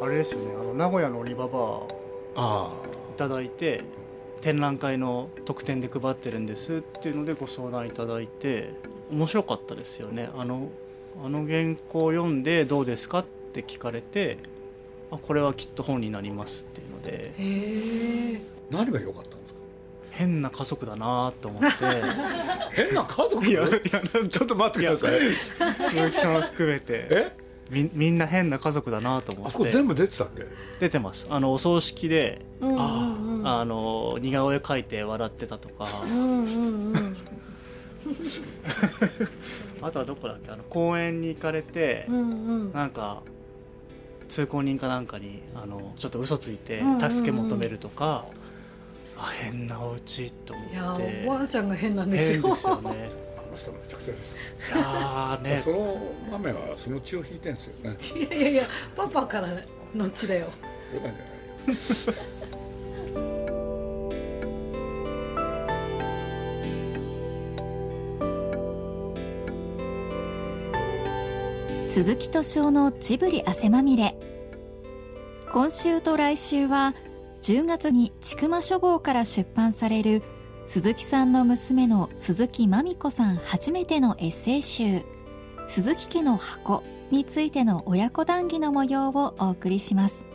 あれですよねあの名古屋のオリババあいただいて展覧会の特典で配ってるんですっていうのでご相談いただいて面白かったですよね。あのあの原稿を読んでどうですかって聞かれてあこれはきっと本になりますっていうので。へえあ何が良かったんですか？変な家族だなと思って。変な家族？いやいやちょっと待ってください。鈴木さんも含めて。え？みみんな変な家族だなと思って。あそこ全部出てたっけ？出てます。あのお葬式でうんうんうん。あの似顔絵描いて笑ってたとか。うんうんうん。あとはどこだっけ？あの公園に行かれて、うんうん。なんか通行人かなんかにあのちょっと嘘ついてうんうんうん。助け求めるとか、あ変なお家と思いやっておばあちゃんが変なんですよ。変ですよね。あの人めちゃくちゃです。よいやーね。その豆はその血を引いてんですよね。いやいやいやパパからの血だよ。そうなんじゃないよ鈴木敏夫のジブリ汗まみれ。今週と来週は10月に千曲書房から出版される鈴木さんの娘の鈴木まみ子さん初めてのエッセイ集「鈴木家の箱」についての親子談義の模様をお送りします。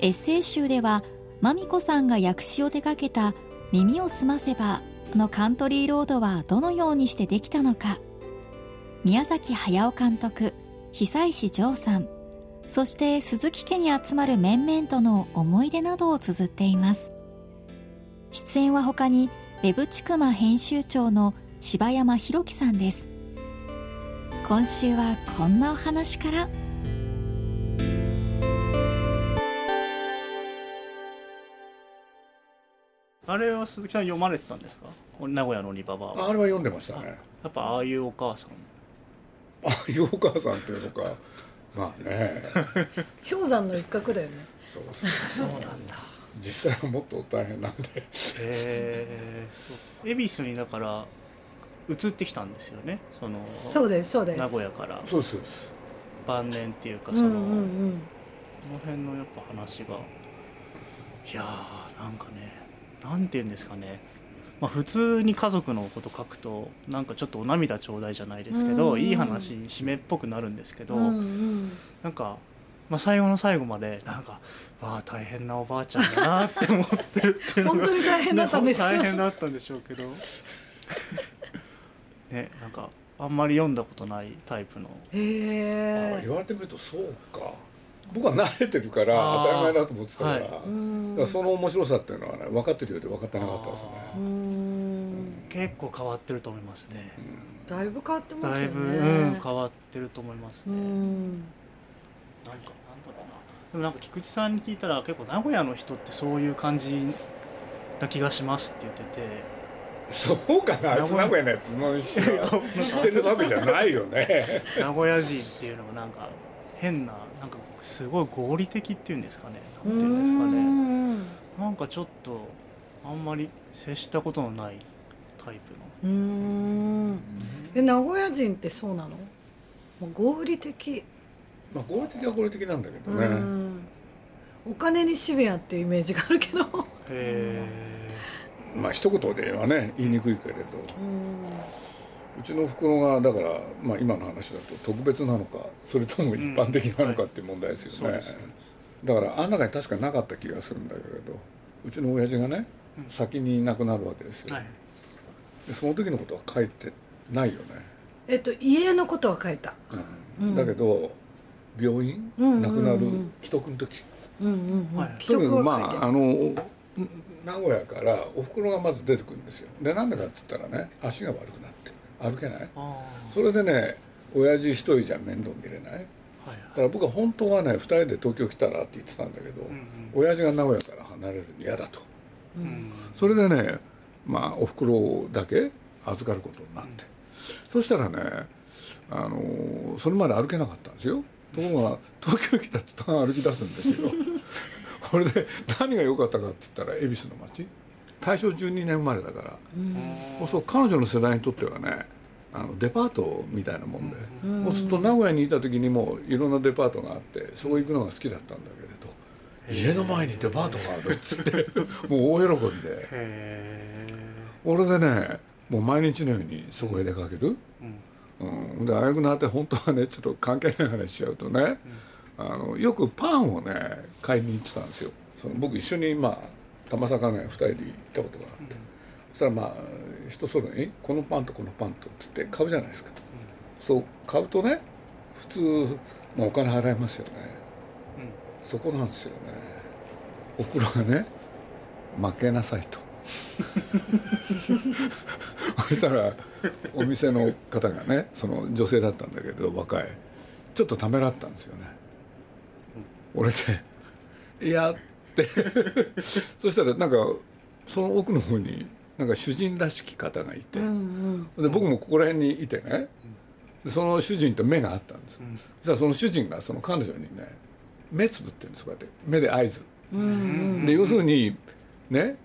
エッセイ集ではまみ子さんが訳詞を手掛けた「耳をすませば」のカントリーロードはどのようにしてできたのか宮崎駿監督久石譲さんそして鈴木家に集まる面々との思い出などを綴っています。出演は他にウェブちくま編集長の柴山弘樹さんです。今週はこんなお話から。あれは鈴木さん読まれてたんですか？名古屋のリババーは。あれは読んでましたね。やっぱああいうお母さん。ああいうお母さんっていうのか。まあね。氷山の一角だよねそうそうなんだ。実際はもっと大変なんで。へえ恵比寿にだから移ってきたんですよね？そのそうですそうです。名古屋から。そうですそうです。晩年っていうかうんうその、ん。うんこの辺のやっぱ話が。いやーなんかねなんて言うんですかね。まあ普通に家族のこと書くとなんかちょっとお涙ちょうだいじゃないですけど、うんいい話に締めっぽくなるんですけど、うんうん。なんか、まあ、最後の最後までなんかわあ大変なおばあちゃんだなって思ってるっていうのが本当に大変だったんです。大変だったんでしょうけど。ねなんかあんまり読んだことないタイプの。へえあ言われてみるとそうか。僕は慣れてるから当たり前だと思ってたから,、はい。だからその面白さっていうのはね分かってるようで分かってなかったですねうー。ん。結構変わってると思いますね、だいぶ変わってますよだいぶ、ねうん、変わってると思いますうね、んなんか。なんだろうな。でもなんか菊池さんに聞いたら結構名古屋の人ってそういう感じな気がしますって言ってて。そうかな。あいつ名古屋のやつの知ってるわけじゃないよね。名古屋人っていうのがなんか変ななんかすごい合理的っていうんですかね。なんていうんですかね。うんなんかちょっとあんまり接したことのないタイプの。うーん。え名古屋人ってそうなの？もう合理的まあ合理的は合理的なんだけどうね、ん。お金にシビアっていうイメージがあるけど。へまあ一言ではね言いにくいけれど。うん。うちのおふくろがだから、まあ、今の話だと特別なのかそれとも一般的なのかっていう問題ですよね、そうです。だからあん中に確かなかった気がするんだけれどうちの親父がね先に亡くなるわけですよ、はい。でその時のことは書いてないよね、えっと家のことは書いた。うん。だけど病院、うんうんうん。亡くなる既得の時？うんうんうん。はい。とにかくまああの名古屋からおふくろがまず出てくるんですよ。でなんでかって言ったらね足が悪くなって歩けない。あそれでね親父一人じゃ面倒見れない。あはい。だから僕は本当はね2人で東京来たらって言ってたんだけど、んうん。親父が名古屋から離れるの嫌だと。うん。それでねまあおふくろだけ預かることになって、そしたらねあのそれまで歩けなかったんですよところが東京来た途端歩き出すんですよ。これで何が良かったかって言ったら恵比寿の街。大正12年生まれだから、そうそう彼女の世代にとってはねあのデパートみたいなもんで、うん。そうすると名古屋にいた時にもいろんなデパートがあってそこ行くのが好きだったんだけれど家の前にデパートがあるっつって もう大喜びで。俺でねもう毎日のようにそこへ出かける、うんうん、であやくなって本当はねちょっと関係ない話しちゃうとね、あのよくパンをね買いに行ってたんですよ。その僕一緒にまあ玉坂ね2人で行ったことがあって、そしたらまあ人それぞれにこのパンとこのパンとっつって買うじゃないですか、そう買うとね普通、まあ、お金払いますよね、そこなんですよね。おふくろがね負けなさいと そしたらお店の方がねその女性だったんだけど若い。ちょっとためらったんですよね、俺で「いや」って。そしたらなんかその奥の方になんか主人らしき方がいて、うんで僕もここら辺にいてね。でその主人と目があったんです、そしたらその主人がその彼女にね目つぶってるんですこうやって。目で合図、うんうん。で要するにね、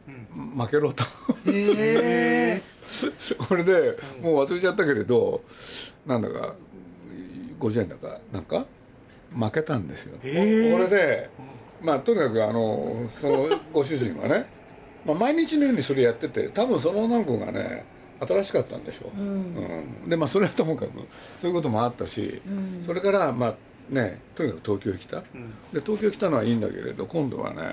負けろと。うんへえ これでもう忘れちゃったけれどなんだか50円だかなんか負けたんですよ、これでまあとにかくあのそのご主人はね、まあ、毎日のようにそれやってて多分その女の子がね新しかったんでしょう、うん。でまあそれはともかくそういうこともあったし、それからまあねとにかく東京へ来た、で東京来たのはいいんだけれど今度はね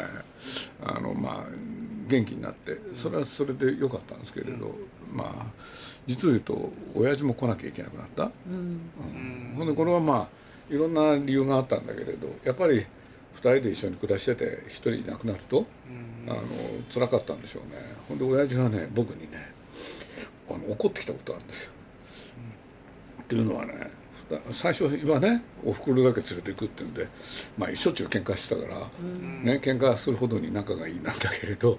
あのまあ元気になってそれはそれで良かったんですけれど、まあ実を言うと親父も来なきゃいけなくなった、うん。ほんでこれはまあいろんな理由があったんだけれどやっぱり2人で一緒に暮らしてて1人いなくなると、あの辛かったんでしょうね。ほんで親父がね僕にねあの怒ってきたことあるんですよ、っていうのはね最初はねおふくろだけ連れて行くって言うんでまあしょっちゅう喧嘩してたから、ね喧嘩するほどに仲がいいなんだけれど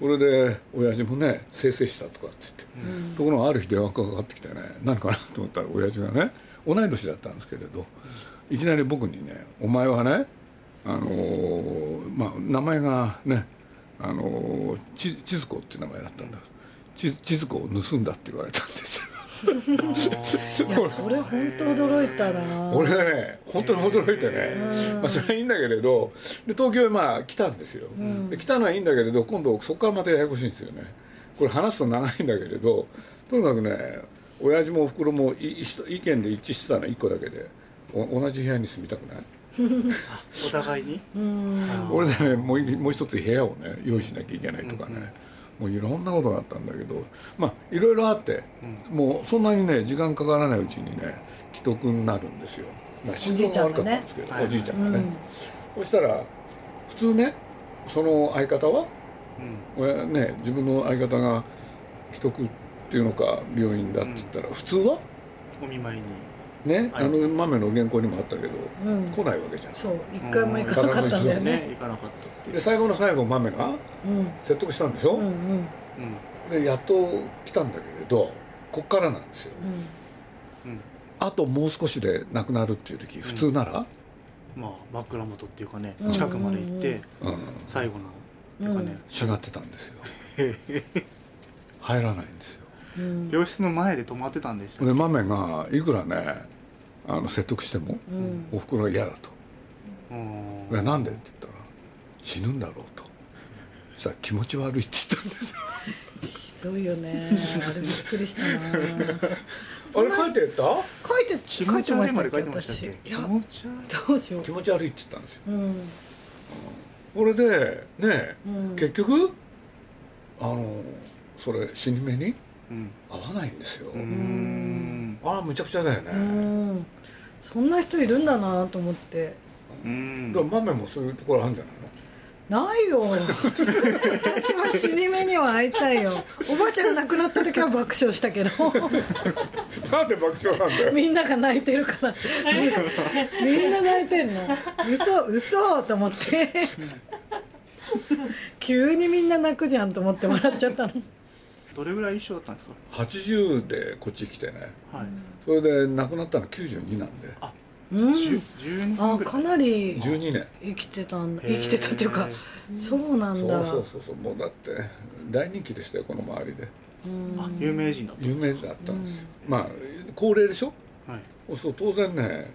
これで親父もねせいせいしたとかって言って、ところがある日電話がかかってきてね何かなと思ったら親父がね同い年だったんですけれどいきなり僕にね「お前はねあのーまあ名前がねあのーち千鶴子っていう名前だったんだ。ち千鶴子を盗んだって言われたんですよ いやそれ本当驚いたな。俺がね本当に驚いてね、まあ、それはいいんだけれどで東京へまあ来たんですよ、で来たのはいいんだけれど今度そこからまたややこしいんですよね。これ話すと長いんだけれどとにかくね親父もおふくろもいい意見で一致してたの1個だけで。お同じ部屋に住みたくない？お互いに？うん。俺でねもういもう一つ部屋をね用意しなきゃいけないとかね、もういろんなことがあったんだけどまあいろいろあって、もうそんなにね時間かからないうちにね既得になるんですよ、まあ、心臓が悪かったんですけどおじいちゃんがね、そしたら普通ねその相方は、親ね自分の相方が既得っていうのか病院だって言ったら、普通は？お見舞いにね、はい。あの豆の原稿にもあったけど、うん。来ないわけじゃん。そう一回も行かなかったんだよね。ね行かなかったってで最後の最後豆がうん。説得したんでしょ、うんうん。うんでやっと来たんだけれどこっからなんですよ。うん。あともう少しで亡くなるっていう時普通なら、まあ枕元っていうかねうん。近くまで行ってうん。最後のっていうかね。違ってたんですよ。入らないんですよ。うん。病室の前で止まってたんでしたで豆がいくらねあの説得しても、うん。おふくろが嫌だと。うん。でなんでって言ったら死ぬんだろうと。そしたら気持ち悪いって言ったんです。よひどいよね。あれびっくりしたな。あれ書いてた？書いて気書いて持ち悪いましたっけ？書いてましたっけ？私いや気持ち悪い。どうしよう。気持ち悪いって言ったんですよ。うん。これでね、うん。結局あのそれ死に目にうん。合わないんですよ、うーんああむちゃくちゃだよね、うん。そんな人いるんだなと思って。うん。だから豆もそういうところあるんじゃないの？ないよ。私は死に目には会いたいよ。おばあちゃんが亡くなった時は爆笑したけど。なんで爆笑なんだよ？みんなが泣いてるから。みんな泣いてんの。嘘嘘と思って。急にみんな泣くじゃんと思って笑っちゃったのどれぐらい一緒だったんですか？80でこっち来てね。はい。それで亡くなったの92なんで。うん。10 12あかなり12年。生きてたん生きてたっていうかそうなんそうだそうそうそう。もうだって大人気でしたよこの周りで。あ有名人だった有名だったんです、まあ高齢でしょ？はい。そう当然ね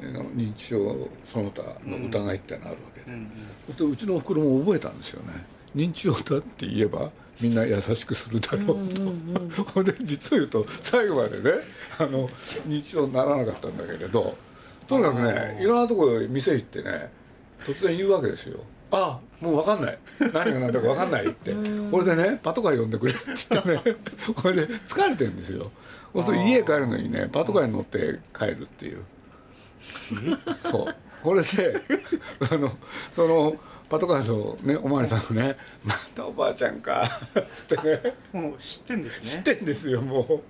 あの認知症その他の疑いってのあるわけで、うんうん。そうするとうちのおふくろも覚えたんですよね。認知症だって言えばみんな優しくするだろうと、ほんで実を言うと最後までねあの認知症にならなかったんだけれどとにかくねいろんなところ店行ってね突然言うわけですよ「あもう分かんない。何が何だか分かんない」って。これでねパトカー呼んでくれって言ってね これで疲れてるんですよ。そう家帰るのにねパトカーに乗って帰るっていう。そう。これであのそのパトカーのねおまわりさんがね「またおばあちゃんか」つってね。もう知ってんですね。知ってんですよも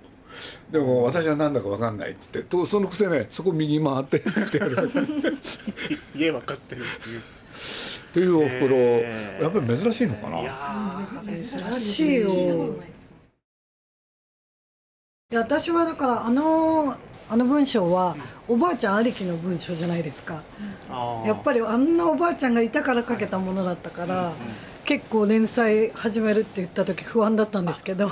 う。でも私は何だか分かんないって言ってとそのくせねそこ右回ってって言ってやる。家分かってるっていう。というおふくろ、やっぱり珍しいのかな。いやー珍しい。よいや私はだからあのあの文章はおばあちゃんありきの文章じゃないですか。あー。やっぱりあんなおばあちゃんがいたから書けたものだったから、結構連載始めるって言った時不安だったんですけど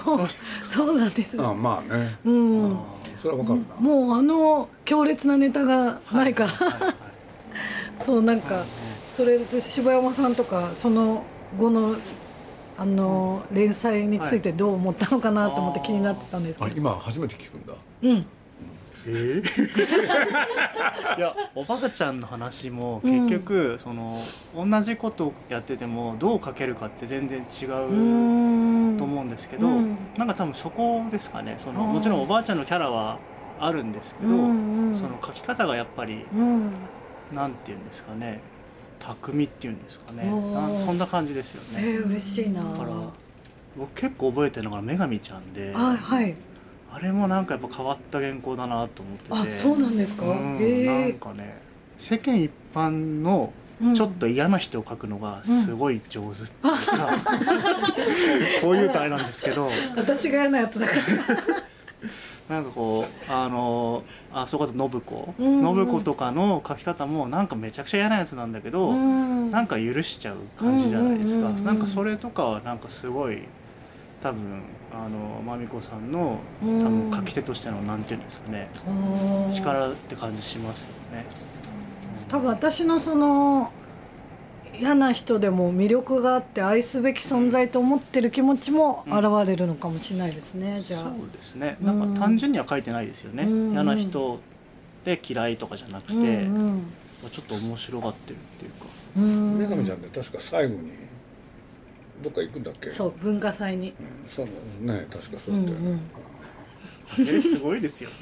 そうなんです。あまあね、うん。あそれは分かるな、もうあの強烈なネタがないから、はい。はい。そうなんかそれで柴山さんとかその後のあの連載についてどう思ったのかなと思って気になってたんですけど、あ今初めて聞くんだ。うん。えー？いやおばあちゃんの話も結局、その同じことやっててもどう書けるかって全然違うと思うんですけど、うん。なんか多分そこですかね。そのもちろんおばあちゃんのキャラはあるんですけど、うんうん。その書き方がやっぱりうん。なんていうんですかね巧みっていうんですかね。そんな感じですよね。えー、嬉しいな。だから僕結構覚えてるのが女神ちゃんではいはい。あれもなんかやっぱ変わった原稿だなと思ってて。あそうなんですか、うんへなんえかね世間一般のちょっと嫌な人を描くのがすごい上手っていうか、こういうとあれなんですけど。私が嫌なやつだからなんかこうあのあそこだと信子、うんうん。信子とかの描き方もなんかめちゃくちゃ嫌なやつなんだけど、うん。なんか許しちゃう感じじゃないですか、うんうんうんうん。なんかそれとかはなんかすごい多分あのまみこさんの多うん。分書き手としてのなんていうんですかね。力って感じしますよね。多分私のその嫌な人でも魅力があって愛すべき存在と思ってる気持ちも現れるのかもしれないですね、じゃあ。そうですね。なんか単純には書いてないですよね、うん。嫌な人で嫌いとかじゃなくて、うんちょっと面白がってるっていうか。うん。うん女神ちゃんって確か最後にどっか行くんだっけ？そう文化祭に。うんそうね。確かそううんだったよね、うんえすごいですよね。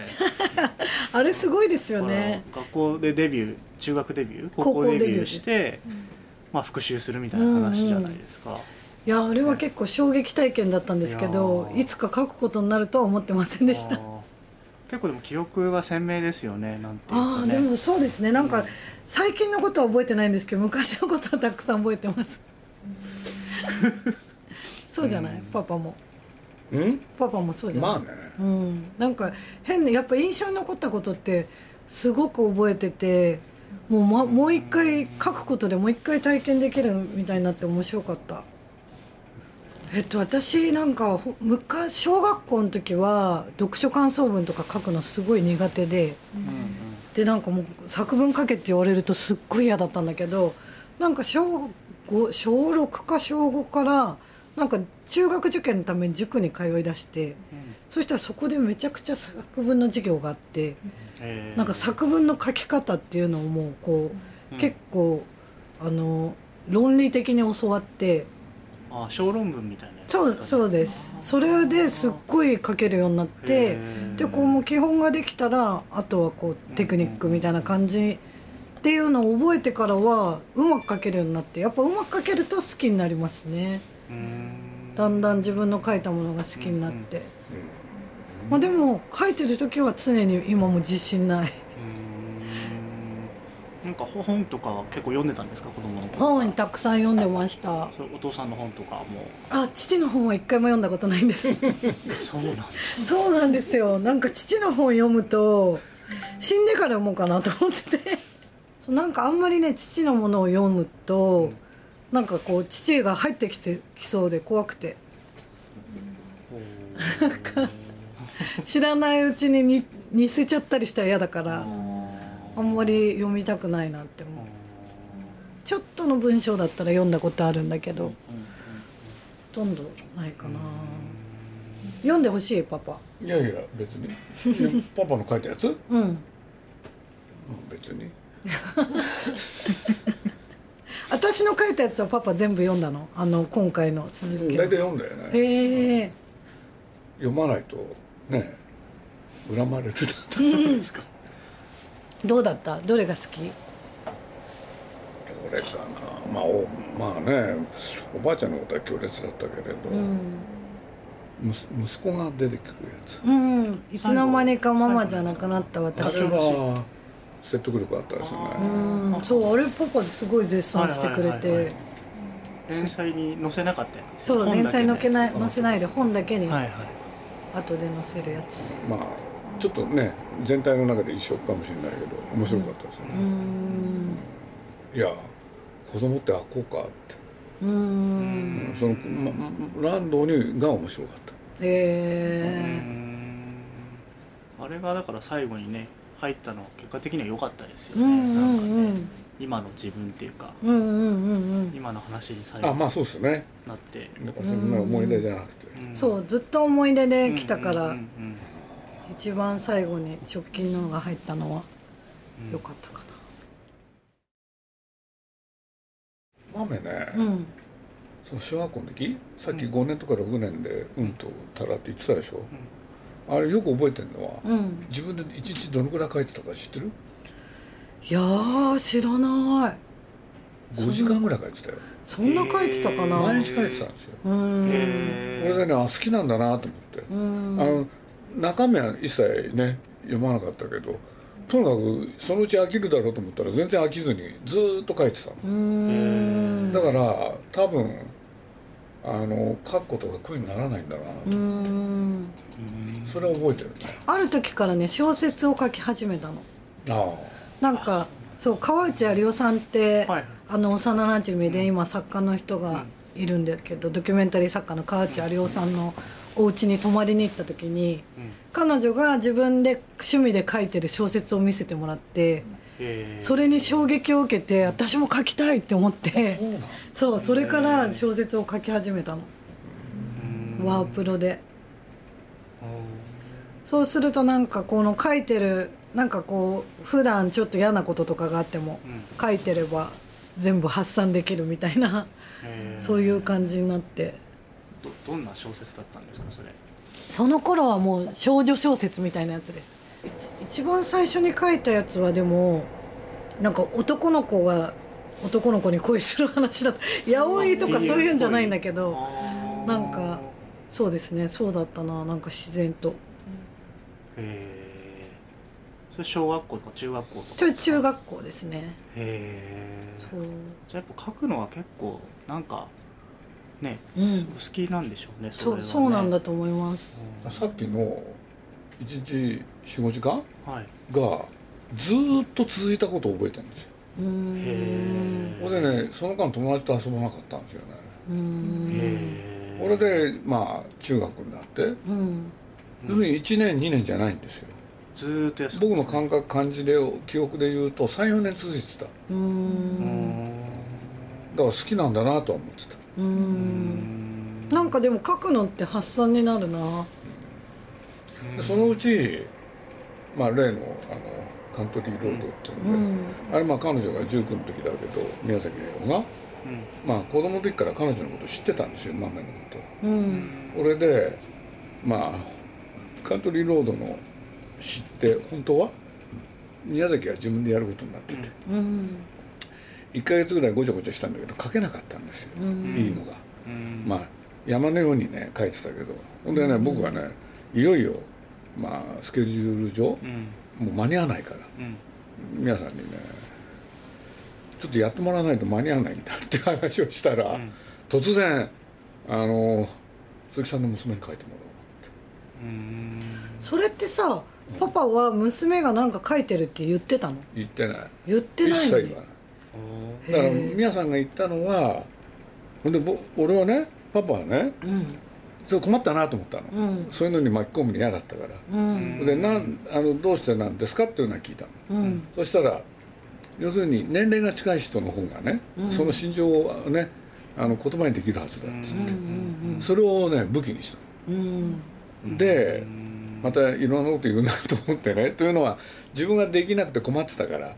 あれすごいですよね。学校でデビュー中学デビュー高高校校デビューデビューして、まあ、復習するみたいな話じゃないですか、いやあれは結構衝撃体験だったんですけどいつか書くことになるとは思ってませんでした。結構でも記憶が鮮明ですよねなんていうかね。ああでもそうですねなんかうん最近のことは覚えてないんですけど昔のことはたくさん覚えてます。そうじゃない、うん。パパも。うん？パパもそうじゃない、まあね。うん、なんか変なやっぱ印象に残ったことってすごく覚えててもう,、ま、もう一回書くことでもう一回体験できるみたいになって面白かった。えっと私なんか昔小学校の時は読書感想文とか書くのすごい苦手で。でなんかもう作文書けって言われるとすっごい嫌だったんだけどなんか小5小6か小5からなんか中学受験のために塾に通いだしてうんそしたらそこでめちゃくちゃ作文の授業があってえー。なんか作文の書き方っていうのをもうこう、うん。結構あの論理的に教わってあ小論文みたいなやつそうですかね。そうです。それですっごい書けるようになってでこうもう基本ができたらあとはこうテクニックみたいな感じっていうのを覚えてからはうまく書けるようになってやっぱうまく書けると好きになりますね。だんだん自分の書いたものが好きになって、うんまあ、でも書いてる時は常に今も自信ない。なんか本とか結構読んでたんですか？子供の頃本たくさん読んでました。お父さんの本とかも。あ父の本は一回も読んだことないんです。そうなんだ。そうなんですよ。なんか父の本読むと死んでから読もうかなと思ってて。そうなんかあんまりね父のものを読むとなんかこう父が入ってきてきそうで怖くて知らないうちにに似せちゃったりしたら嫌だからあんまり読みたくないなって思う。ちょっとの文章だったら読んだことあるんだけどほとんどないかな。読んでほしいパパ。いやいや別に。パパの書いたやつ？うん。うん別に。私の書いたやつはパパ全部読んだの？あの今回の鈴木大体読んだよね。へえ読まないとね恨まれるそうですか。どうだった？どれが好き？俺かな。まあおまあねおばあちゃんのことは強烈だったけれど、むす息子が出てくるやつ。うん。いつの間にかママじゃなくなったあ私れは説得力あったですよね。うん。そうあれパパすごい絶賛してくれはいはいはいはて連載に載せなかったやつですそう連載載けない載載せないで本だけに。はいはい後で載せるやつ。まあちょっとね全体の中で一緒かもしれないけど面白かったですよね、いや子供ってあこうかって、うーん。うんその、ま、ランドにが面白かった。えあれがだから最後にね入ったのは結果的には良かったですよー、うね、んうなんかね。んうん今の自分っていうかうんうんうんうん。今の話に最後あまあそうですね。なって、なんかそんな思い出じゃなくて、うん。そうずっと思い出で来たからうんうんうん一番最後に直近のが入ったのはうん。良かったか豆ね、なうん。その小学校の時？さっき5年とか6年で「うん」と「たら」って言ってたでしょ、あれよく覚えてるのは、うん。自分で一日どのくらい書いてたか知ってる？いやー知らない。5時間ぐらい書いてたよ。そんな書いてたかな。毎日書いてたんですよ。これでねあ好きなんだなと思って、うん。あの中身は一切ね読まなかったけどとにかくそのうち飽きるだろうと思ったら全然飽きずにずーっと書いてたの。うーん。だから多分あの書くことが苦にならないんだなうーん。それは覚えてるね。ある時からね小説を書き始めたの。あなんかそう川内有夫さんって、はい。あの幼なじみで今作家の人がいるんだけど、ドキュメンタリー作家の川内有夫さんのお家に泊まりに行った時に、彼女が自分で趣味で書いてる小説を見せてもらってえ。それに衝撃を受けて私も書きたいって思ってそうそれから小説を書き始めたの。ワープロで。そうするとなんかこの書いてるなんかこう普段ちょっと嫌なこととかがあっても書いてれば全部発散できるみたいなそういう感じになって。どどんな小説だったんですかそれ？その頃はもう少女小説みたいなやつです。一一番最初に書いたやつはでもなんか男の子が男の子に恋する話だった。八百とかそういうんじゃないんだけどなんかそうですねそうだったななんか自然と。へえそれ小学校とか中学校とか中学校ですね。へえそう。じゃあやっぱ書くのは結構なんかね、うん。好きなんでしょうねそね。そうなんだと思います。さっきの1日45時間？はい。がずーっと続いたことを覚えてるんですよ。うーん。へえでねその間友達と遊ばなかったんですよね。うーん。へえこれでまあ中学になって。うん。要するに1年2年じゃないんですよずーっと休ん僕の感覚感じで記憶で言うと34年続いてた。だかうーんら好きなんだなとは思ってた。うーん。なんかでも書くのって発散になるな。でそのうち、まあ、例のあのカントリーロードっていうので、うん。あれまあ彼女が19の時だけど宮崎駿が、まあ子供の時から彼女のこと知ってたんですよマメのこと。うん。俺でまあカントリーロードの知って本当は？宮崎が自分でやることになってて、うん。1ヶ月ぐらいごちゃごちゃしたんだけど書けなかったんですよ、いいのが、うん。まあ山のようにね書いてたけど。ほんでね僕はねいよいよまあスケジュール上、うん。もう間に合わないから。うん。皆さんにねちょっとやってもらわないと間に合わないんだって話をしたら、突然あの鈴木さんの娘に書いてもらおううん。それってさパパは娘がなんか書いてるって言ってたの？言ってない。言って一ないのに。切言わない。だから宮さんが言ったのはほんでぼ俺はねパパはねうん。それ困ったなと思ったの、うん。そういうのに巻き込むの嫌だったから、うん。でなんあのどうしてなんですかっていうのは聞いたの、うん。そしたら要するに年齢が近い人の方がね、その心情をねあの言葉にできるはずだっつって、それをね武器にしたうん。のでまたいろんなこと言うなと思ってね。というのは自分ができなくて困ってたから、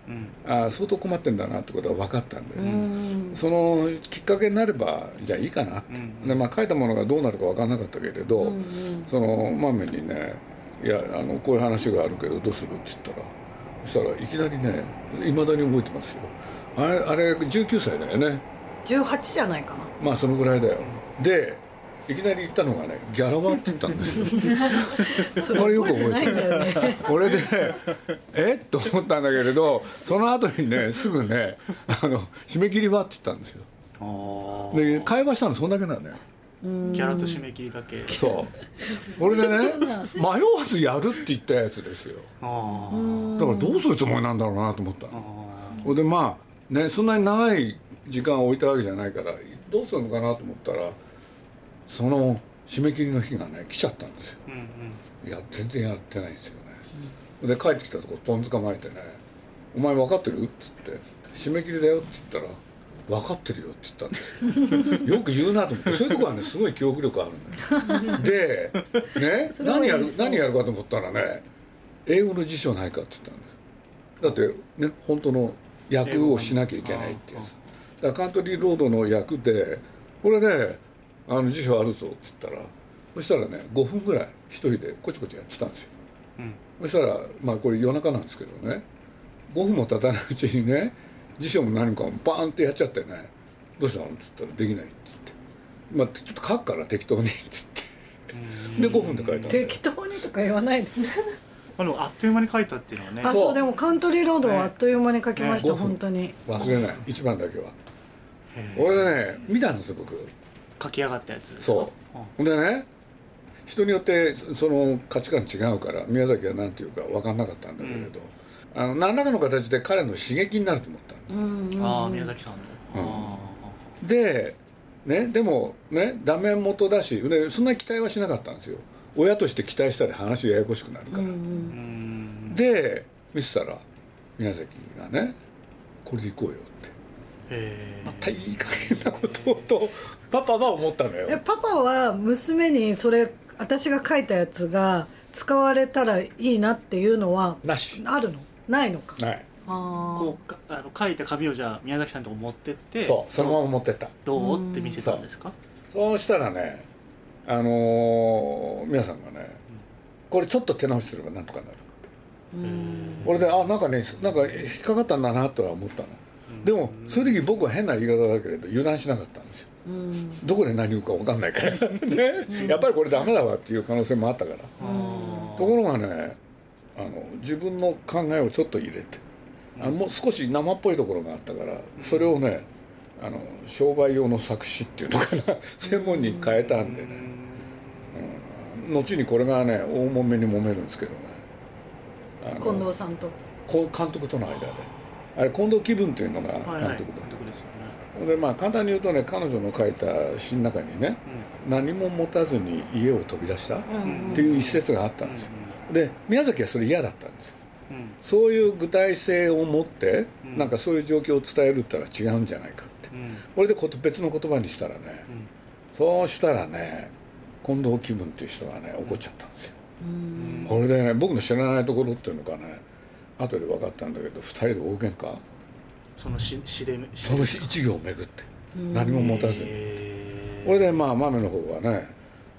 あ相当困ってんだなってことは分かったんで、うん。そのきっかけになればじゃあいいかなって、でまあ、書いたものがどうなるか分からなかったけれど、そのマメにね「いやあのこういう話があるけどどうする?」って言ったらそしたらいきなりねいまだに覚えてますよ。あれあれ19歳だよね。18じゃないかな。まあそのぐらいだよ。でいきなり言ったのがね「ギャラは?」って言ったんですよ。そこれよく覚えてないんだよね。俺でえ？っと思ったんだけれどその後にねすぐねあの締め切りはって言ったんですよ。で会話したのそんだけなのよギャラと締め切りだけ。そう。俺でね迷わずやるって言ったやつですよ。だからどうするつもりなんだろうなと思ったほんでまあねそんなに長い時間を置いたわけじゃないからどうするのかなと思ったらその締め切りの日がね来ちゃったんですよ。ーうんうん。いや全然やってないんですよね、で帰ってきたとこトン捕まえてね「お前分かってる?」っつって「締め切りだよ」って言ったら「分かってるよ」って言ったんですよ。よく言うなと思ってそういうとこはねすごい記憶力あるんだよ。でね何やる何やるかと思ったらね英語の辞書ないかって言ったんです。だってね本当の訳をしなきゃいけないってやつ。だからカントリーロードの訳でこれであの辞書あるぞって言ったらそしたらね5分ぐらい一人でこちこちやってたんですよ。うん。そしたらまあこれ夜中なんですけどね5分も経たないうちにね辞書も何かもバーンってやっちゃってね「どうしたの?」っつったら「できない」っつって「まあちょっと書くから適当に」っつって。で5分で書いた適当にとか言わないであのあっという間に書いたっていうのはね。そうあそうでもカントリーロードはあっという間に書きました、ね。本当に。忘れない。一番だけは。俺でね見たんですよ僕書き上がったやつですか？そう。ほん。でね人によってその価値観違うから宮崎は何て言うか分かんなかったんだけれど、あの何らかの形で彼の刺激になると思ったの。うんうんああ宮崎さんの、うん。あで、ね、でもねダメ元だしでそんなに期待はしなかったんですよ。親として期待したら話ややこしくなるから、ーうんで見せたら宮崎がね「これで行こうよ」って。へまたいい加減なことをとパパは思ったのよ。えパパは娘にそれ私が書いたやつが使われたらいいなっていうのはなし。あるの？ないのか？ない。あこうかあの書いた紙をじゃあ宮崎さんのとこ持ってってそうそのまま持ってった。どう？って見せたんですか？そう。したらねあのー皆さんがねこれちょっと手直しすればなんとかなる俺であなんかねなんか引っかかったんだなとは思ったの、でもそういう時僕は変な言い方だけれど油断しなかったんですよ。あうん。どこで何言うか分かんないから。ね。やっぱりこれダメだわっていう可能性もあったから。ところがねあの自分の考えをちょっと入れて。あもう少し生っぽいところがあったからそれをねあの商売用の作詞っていうのかな。専門に変えたんでね、うん、後にこれがね大揉めに揉めるんですけどね。近藤さんと。こう監督との間であれ近藤気分っていうのが監督だはいはい。った、監督ですよね。でまあ簡単に言うとね彼女の書いた詩の中にね何も持たずに家を飛び出したっうんていう一節があったんですよ。で宮崎はそれ嫌だったんですよ。うん。うんそういう具体性を持ってうん。なんかそういう状況を伝えるってのは違うんじゃないかって。うん。これでこと別の言葉にしたらねうん。そうしたらね近藤気分っていう人がね怒っちゃったんですよ。うん。これでね僕の知らないところっていうのかね後で分かったんだけど2人で大喧嘩？その詩詩でその一行をめぐって何も持たずに。これでまあ豆の方はね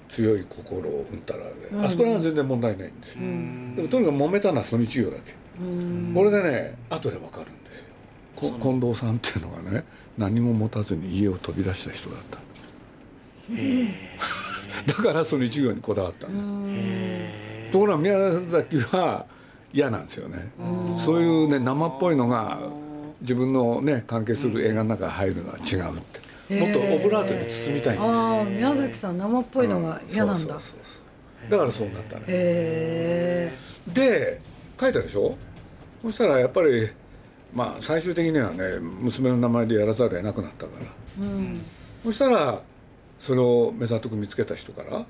強い心をうんたらで、あそこらは全然問題ないんですよ、うん。でもとにかく揉めたのはその一行だけ、うん。これでね後で分かるんですよ。こ近藤さんっていうのがね何も持たずに家を飛び出した人だった。だからその一行にこだわったんだ、へところが宮崎は嫌なんですよね。そういうね生っぽいのが自分のね関係する映画の中に入るのは違うって。もっとオブラートに包みたいんですよ。ああ宮崎さん生っぽいのが嫌なんだ。そうそうそうそう。だからそうなったねへで書いたでしょ？そしたらやっぱりまあ最終的にはね娘の名前でやらざるを得なくなったから。えうん。そしたらそれを目ざとく見つけた人から、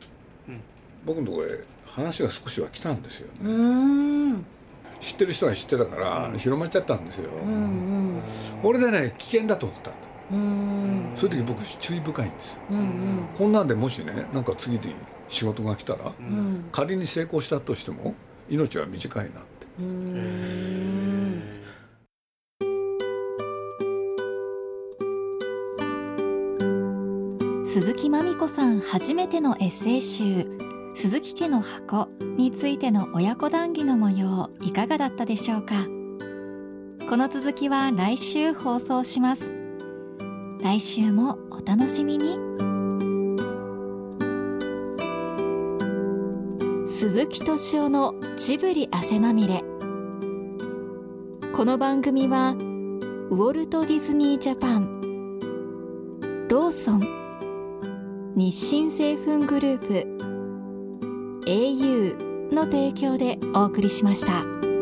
僕のところへ話が少しは来たんですよね。知ってる人は知ってたから広まっちゃったんですよ、うんうん、俺でね危険だと思ったんだそういう時僕注意深いんですよ、うんうん、こんなんでもしねなんか次で仕事が来たら、うん、仮に成功したとしても命は短いなって。鈴木まみ子さん初めてのエッセイ集「鈴木家の箱」についての親子談義の模様いかがだったでしょうか？この続きは来週放送します。来週もお楽しみに。鈴木敏夫のジブリ汗まみれ。この番組はウォルト・ディズニー・ジャパンローソン日清製粉グループ au の提供でお送りしました。